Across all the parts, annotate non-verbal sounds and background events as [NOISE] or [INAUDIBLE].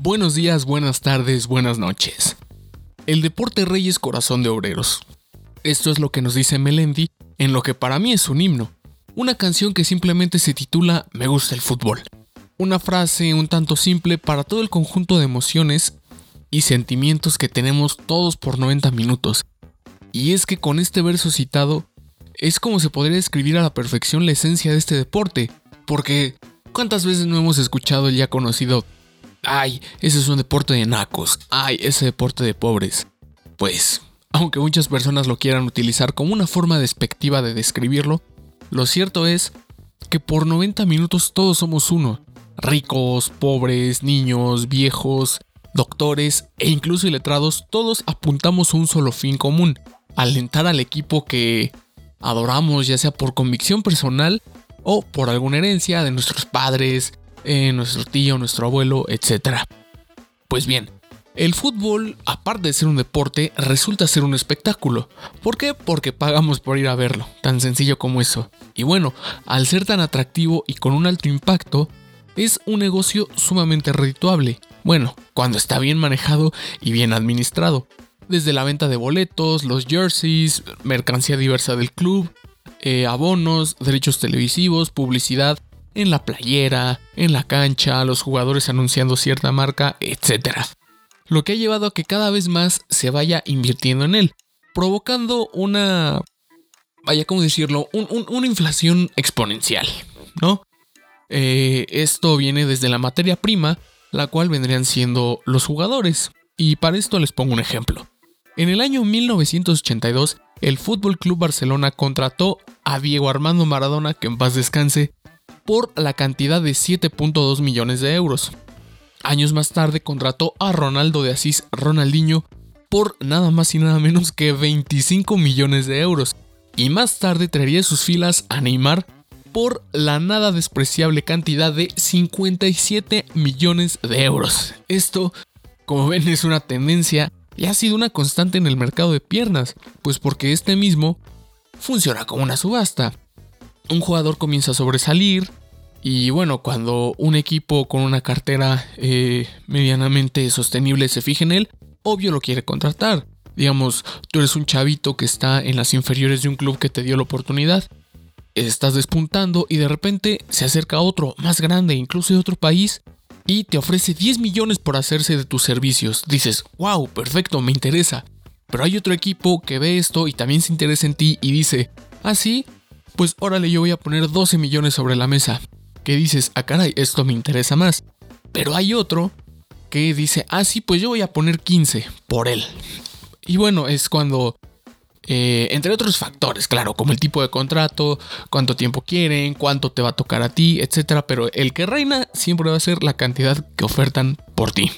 Buenos días, buenas tardes, buenas noches. El deporte rey es corazón de obreros. Esto es lo que nos dice Melendi en lo que para mí es un himno. Una canción que simplemente se titula Me gusta el fútbol. Una frase un tanto simple para todo el conjunto de emociones y sentimientos que tenemos todos por 90 minutos. Y es que con este verso citado es como se podría describir a la perfección la esencia de este deporte, porque ¿cuántas veces no hemos escuchado el ya conocido ay, ese es un deporte de nacos, ay, ese deporte de pobres. Pues, aunque muchas personas lo quieran utilizar como una forma despectiva de describirlo, lo cierto es que por 90 minutos todos somos uno. Ricos, pobres, niños, viejos, doctores e incluso iletrados, todos apuntamos a un solo fin común, alentar al equipo que adoramos ya sea por convicción personal o por alguna herencia de nuestros padres, eh, nuestro tío, nuestro abuelo, etc. Pues bien, el fútbol, aparte de ser un deporte, resulta ser un espectáculo. ¿Por qué? Porque pagamos por ir a verlo, tan sencillo como eso. Y bueno, al ser tan atractivo y con un alto impacto, es un negocio sumamente redituable. Bueno, cuando está bien manejado y bien administrado. Desde la venta de boletos, los jerseys, mercancía diversa del club, eh, abonos, derechos televisivos, publicidad, en la playera, en la cancha, los jugadores anunciando cierta marca, etc. Lo que ha llevado a que cada vez más se vaya invirtiendo en él, provocando una... Vaya, ¿cómo decirlo? una inflación exponencial, ¿no? Eh, esto viene desde la materia prima, la cual vendrían siendo los jugadores. Y para esto les pongo un ejemplo. En el año 1982, el Fútbol Club Barcelona contrató a Diego Armando Maradona, que en paz descanse, por la cantidad de 7.2 millones de euros. Años más tarde contrató a Ronaldo de Asís Ronaldinho por nada más y nada menos que 25 millones de euros. Y más tarde traería sus filas a Neymar por la nada despreciable cantidad de 57 millones de euros. Esto, como ven, es una tendencia y ha sido una constante en el mercado de piernas, pues porque este mismo funciona como una subasta. Un jugador comienza a sobresalir, y bueno, cuando un equipo con una cartera eh, medianamente sostenible se fija en él, obvio lo quiere contratar. Digamos, tú eres un chavito que está en las inferiores de un club que te dio la oportunidad, estás despuntando y de repente se acerca otro más grande, incluso de otro país, y te ofrece 10 millones por hacerse de tus servicios. Dices, wow, perfecto, me interesa. Pero hay otro equipo que ve esto y también se interesa en ti y dice, ah, sí, pues órale, yo voy a poner 12 millones sobre la mesa que dices, ah caray, esto me interesa más. Pero hay otro que dice, ah sí, pues yo voy a poner 15 por él. Y bueno, es cuando, eh, entre otros factores, claro, como el tipo de contrato, cuánto tiempo quieren, cuánto te va a tocar a ti, etc. Pero el que reina siempre va a ser la cantidad que ofertan por ti.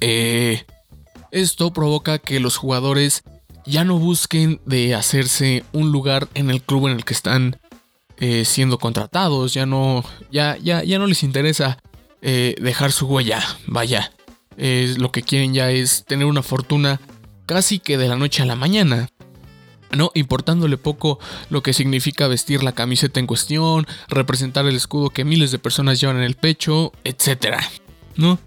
Eh, esto provoca que los jugadores ya no busquen de hacerse un lugar en el club en el que están eh, siendo contratados, ya no, ya, ya, ya no les interesa eh, dejar su huella, vaya. lo que quieren ya es tener una fortuna casi que de la noche a la mañana. ¿no? Importándole poco lo que significa vestir la camiseta en cuestión, representar el escudo que miles de personas llevan en el pecho, etc. ¿No?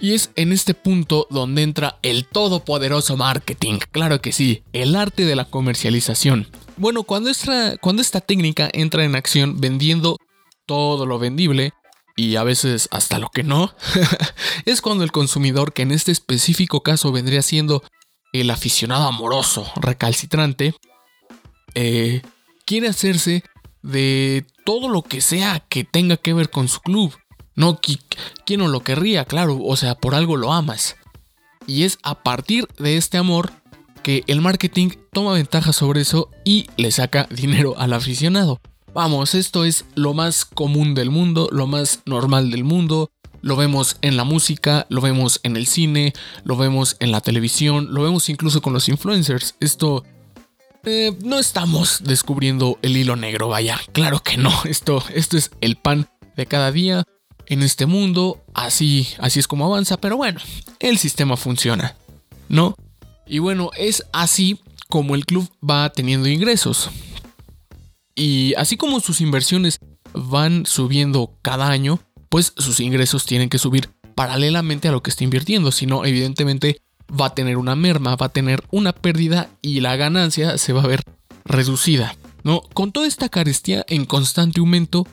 Y es en este punto donde entra el todopoderoso marketing, claro que sí, el arte de la comercialización. Bueno, cuando esta, cuando esta técnica entra en acción vendiendo todo lo vendible, y a veces hasta lo que no, [LAUGHS] es cuando el consumidor, que en este específico caso vendría siendo el aficionado amoroso, recalcitrante, eh, quiere hacerse de todo lo que sea que tenga que ver con su club. No, ¿quién no lo querría? Claro, o sea, por algo lo amas. Y es a partir de este amor que el marketing toma ventaja sobre eso y le saca dinero al aficionado. Vamos, esto es lo más común del mundo, lo más normal del mundo, Lo vemos en la música, lo vemos en el cine, lo vemos en la televisión, lo vemos incluso con los influencers. Esto eh, no estamos descubriendo el hilo negro, vaya. Claro que no. [LAUGHS] Esto, esto es el pan de cada día en este mundo. Así, así es como avanza. Pero bueno, el sistema funciona, ¿no? Y bueno, es así como el club va teniendo ingresos. Y así como sus inversiones van subiendo cada año, pues sus ingresos tienen que subir paralelamente a lo que está invirtiendo, si no, evidentemente va a tener una merma, va a tener una pérdida y la ganancia se va a ver reducida. ¿no? Con toda esta carestía en constante aumento,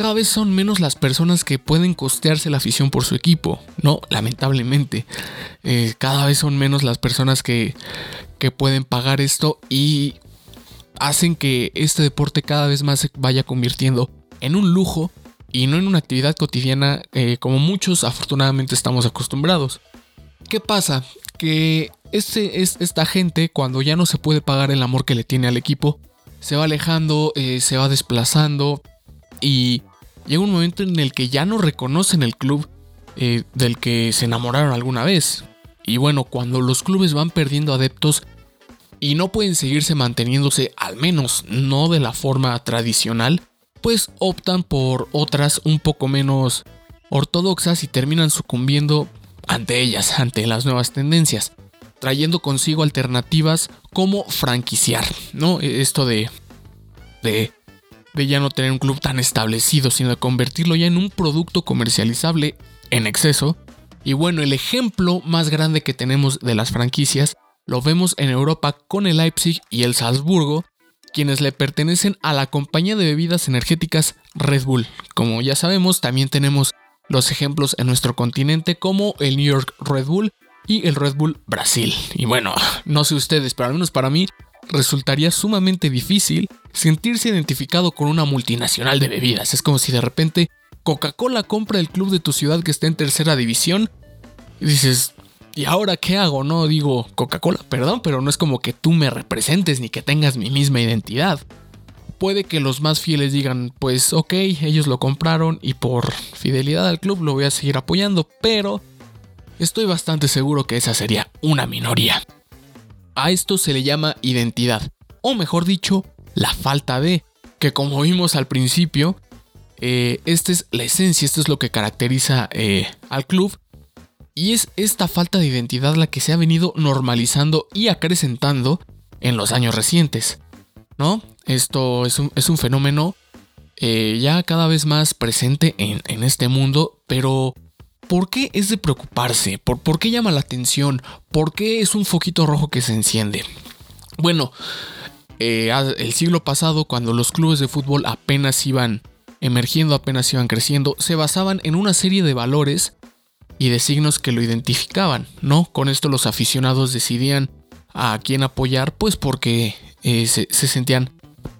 cada vez son menos las personas que pueden costearse la afición por su equipo, ¿no? Lamentablemente. Eh, cada vez son menos las personas que, que pueden pagar esto y hacen que este deporte cada vez más se vaya convirtiendo en un lujo y no en una actividad cotidiana eh, como muchos afortunadamente estamos acostumbrados. ¿Qué pasa? Que este, es, esta gente cuando ya no se puede pagar el amor que le tiene al equipo, se va alejando, eh, se va desplazando y llega un momento en el que ya no reconocen el club eh, del que se enamoraron alguna vez. Y bueno, cuando los clubes van perdiendo adeptos y no pueden seguirse manteniéndose, al menos no de la forma tradicional, pues optan por otras un poco menos ortodoxas y terminan sucumbiendo ante ellas, [LAUGHS] ante las nuevas tendencias, trayendo consigo alternativas como franquiciar, ¿no? E, esto de, de, de ya no tener un club tan establecido, sino de convertirlo ya en un producto comercializable en exceso. Y bueno, el ejemplo más grande que tenemos de las franquicias lo vemos en Europa con el Leipzig y el Salzburgo, quienes le pertenecen a la compañía de bebidas energéticas Red Bull. Como ya sabemos, también tenemos los ejemplos en nuestro continente como el New York Red Bull y el Red Bull Brasil. Y bueno, no sé ustedes, pero al menos para mí resultaría sumamente difícil sentirse identificado con una multinacional de bebidas. Es como si de repente Coca-Cola compra el club de tu ciudad que está en tercera división y dices, ¿y ahora qué hago? No digo Coca-Cola, perdón, pero no es como que tú me representes ni que tengas mi misma identidad. Puede que los más fieles digan, pues ok, ellos lo compraron y por fidelidad al club lo voy a seguir apoyando, pero estoy bastante seguro que esa sería una minoría. A esto se le llama identidad, o mejor dicho, la falta de, que como vimos al principio, eh, esta es la esencia, esto es lo que caracteriza eh, al club y es esta falta de identidad la que se ha venido normalizando y acrecentando en los años recientes. ¿No? Esto es un, fenómeno eh, ya cada vez más presente en, este mundo, pero ¿por qué es de preocuparse? ¿Por, ¿Por qué llama la atención? ¿Por qué es un foquito rojo que se enciende? Bueno, eh, el siglo pasado, cuando los clubes de fútbol apenas iban emergiendo, apenas iban creciendo, se basaban en una serie de valores y de signos que lo identificaban, ¿no? Con esto los aficionados decidían a quién apoyar, pues porque eh, se, sentían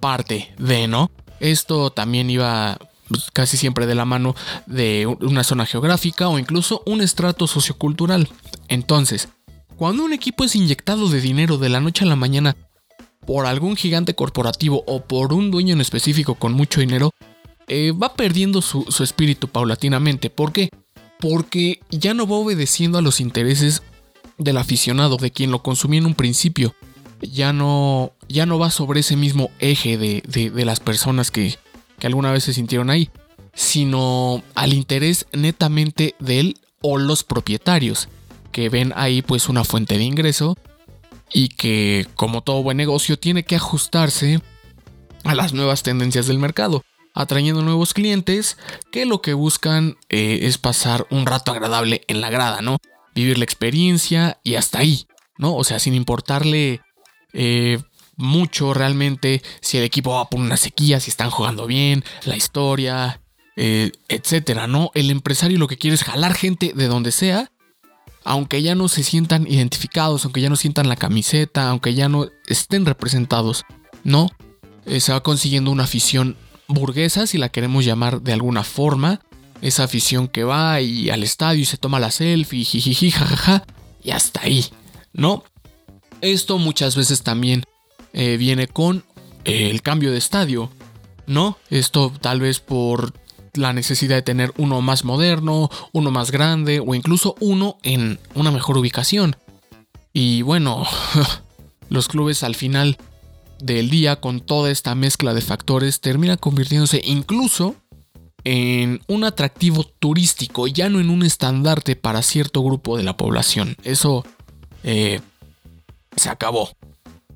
parte de, ¿no? Esto también iba pues, casi siempre de la mano de una zona geográfica o incluso un estrato sociocultural. Entonces, cuando un equipo es inyectado de dinero de la noche a la mañana por algún gigante corporativo o por un dueño en específico con mucho dinero, eh, va perdiendo su, espíritu paulatinamente. ¿Por qué? porque ya no va obedeciendo a los intereses del aficionado, de quien lo consumía en un principio. Ya no, ya no va sobre ese mismo eje de, las personas que, que alguna vez se sintieron ahí, sino al interés netamente de él o los propietarios, que ven ahí pues una fuente de ingreso y que como todo buen negocio tiene que ajustarse a las nuevas tendencias del mercado atrayendo nuevos clientes que lo que buscan eh, es pasar un rato agradable en la grada, ¿no? Vivir la experiencia y hasta ahí, ¿no? O sea, sin importarle eh, mucho realmente si el equipo va por una sequía, si están jugando bien, la historia, eh, etcétera, ¿no? El empresario lo que quiere es jalar gente de donde sea, aunque ya no se sientan identificados, aunque ya no sientan la camiseta, aunque ya no estén representados, ¿no? se va consiguiendo una afición burguesa, si la queremos llamar de alguna forma. Esa afición que va y al estadio y se toma la selfie, jijiji, jajaja, y hasta ahí, ¿no? Esto muchas veces también eh, viene con eh, el cambio de estadio, ¿no? Esto tal vez por la necesidad de tener uno más moderno, uno más grande o incluso uno en una mejor ubicación. Y bueno, [LAUGHS] los clubes al final del día con toda esta mezcla de factores termina convirtiéndose incluso en un atractivo turístico, ya no en un estandarte para cierto grupo de la población. Eso eh, se acabó.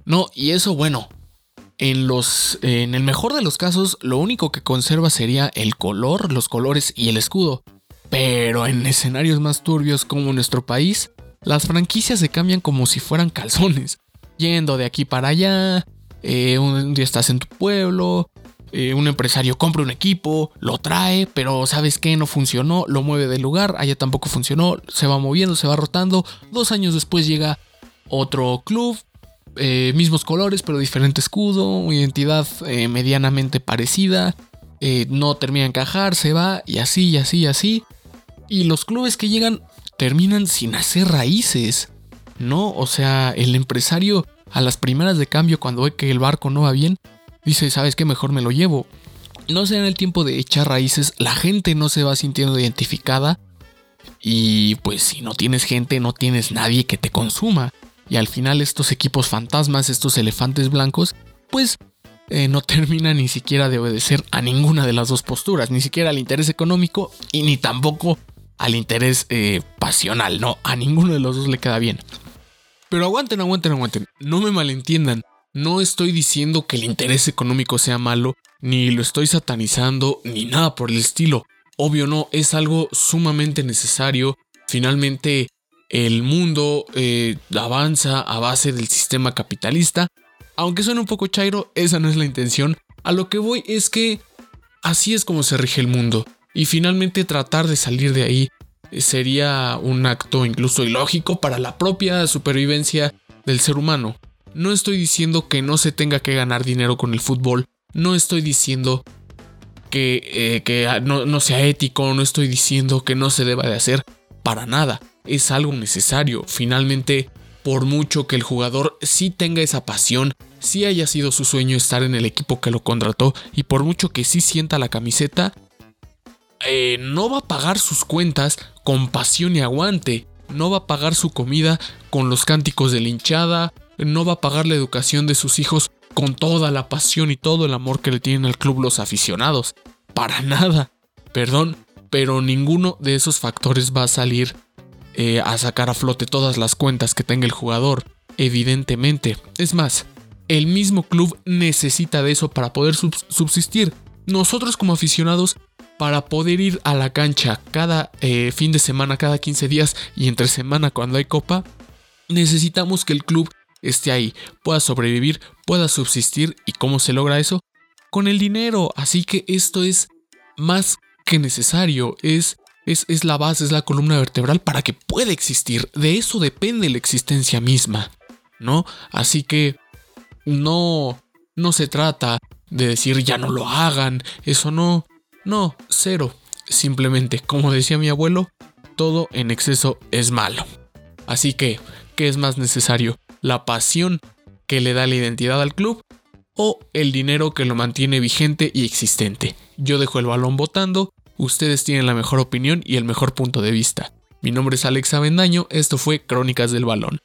No, y eso bueno, en los en el mejor de los casos lo único que conserva sería el color, los colores y el escudo. Pero en escenarios más turbios como nuestro país, las franquicias se cambian como si fueran calzones, yendo de aquí para allá, eh, un día estás en tu pueblo, eh, un empresario compra un equipo, lo trae, pero sabes que no funcionó, lo mueve del lugar, allá tampoco funcionó, se va moviendo, se va rotando, dos años después llega otro club, eh, mismos colores pero diferente escudo, identidad medianamente parecida, no termina de encajar, se va y así, y así, y así. Y los clubes que llegan terminan sin hacer raíces, ¿no? O sea, el empresario a las primeras de cambio cuando ve que el barco no va bien, dice, ¿sabes qué? Mejor me lo llevo. No se en el tiempo de echar raíces, la gente no se va sintiendo identificada y pues si no tienes gente no tienes nadie que te consuma. Y al final estos equipos fantasmas, estos elefantes blancos, pues eh, no [LAUGHS] terminan ni siquiera de obedecer a ninguna de las dos posturas, ni siquiera al interés económico y ni tampoco al interés eh, pasional, no, a ninguno de los dos le queda bien. Pero aguanten, aguanten, aguanten. No me malentiendan. No estoy diciendo que el interés económico sea malo, ni lo estoy satanizando, ni nada por el estilo. Obvio no, es algo sumamente necesario. Finalmente, el mundo eh, avanza a base del sistema capitalista. Aunque suene un poco chairo, esa no es la intención. A lo que voy es que así es como se rige el mundo. Y finalmente tratar de salir de ahí sería un acto incluso ilógico para la propia supervivencia del ser humano. No estoy diciendo que no se tenga que ganar dinero con el fútbol, no estoy diciendo que, eh, no, no sea ético, no estoy diciendo que no se deba de hacer, para nada, es algo necesario. Finalmente, por mucho que el jugador sí tenga esa pasión, sí haya sido su sueño estar en el equipo que lo contrató y por mucho que sí sienta la camiseta, eh, no va a pagar sus cuentas con pasión y aguante, no va a pagar su comida con los cánticos de linchada, no va a pagar la educación de sus hijos con toda la pasión y todo el amor que le tienen al club los aficionados. Para nada. Perdón, pero ninguno de esos factores va a salir eh, a sacar a flote todas las cuentas que tenga el jugador. Evidentemente. Es más, el mismo club necesita de eso para poder subsistir. Nosotros como aficionados para poder ir a la cancha cada eh, fin de semana, cada 15 días y entre semana cuando hay copa, necesitamos que el club esté ahí, pueda sobrevivir, pueda subsistir y cómo se logra eso con el dinero. Así que esto es más que necesario, es, es, es la base, es la columna vertebral para que pueda existir. De eso depende la existencia misma, ¿no? Así que no, no se trata de decir ya no lo hagan, eso no, no, cero. Simplemente, como decía mi abuelo, todo en exceso es malo. Así que, ¿qué es más necesario? ¿La pasión que le da la identidad al club o el dinero que lo mantiene vigente y existente? Yo dejo el balón votando, ustedes tienen la mejor opinión y el mejor punto de vista. Mi nombre es Alex Avendaño, esto fue Crónicas del Balón.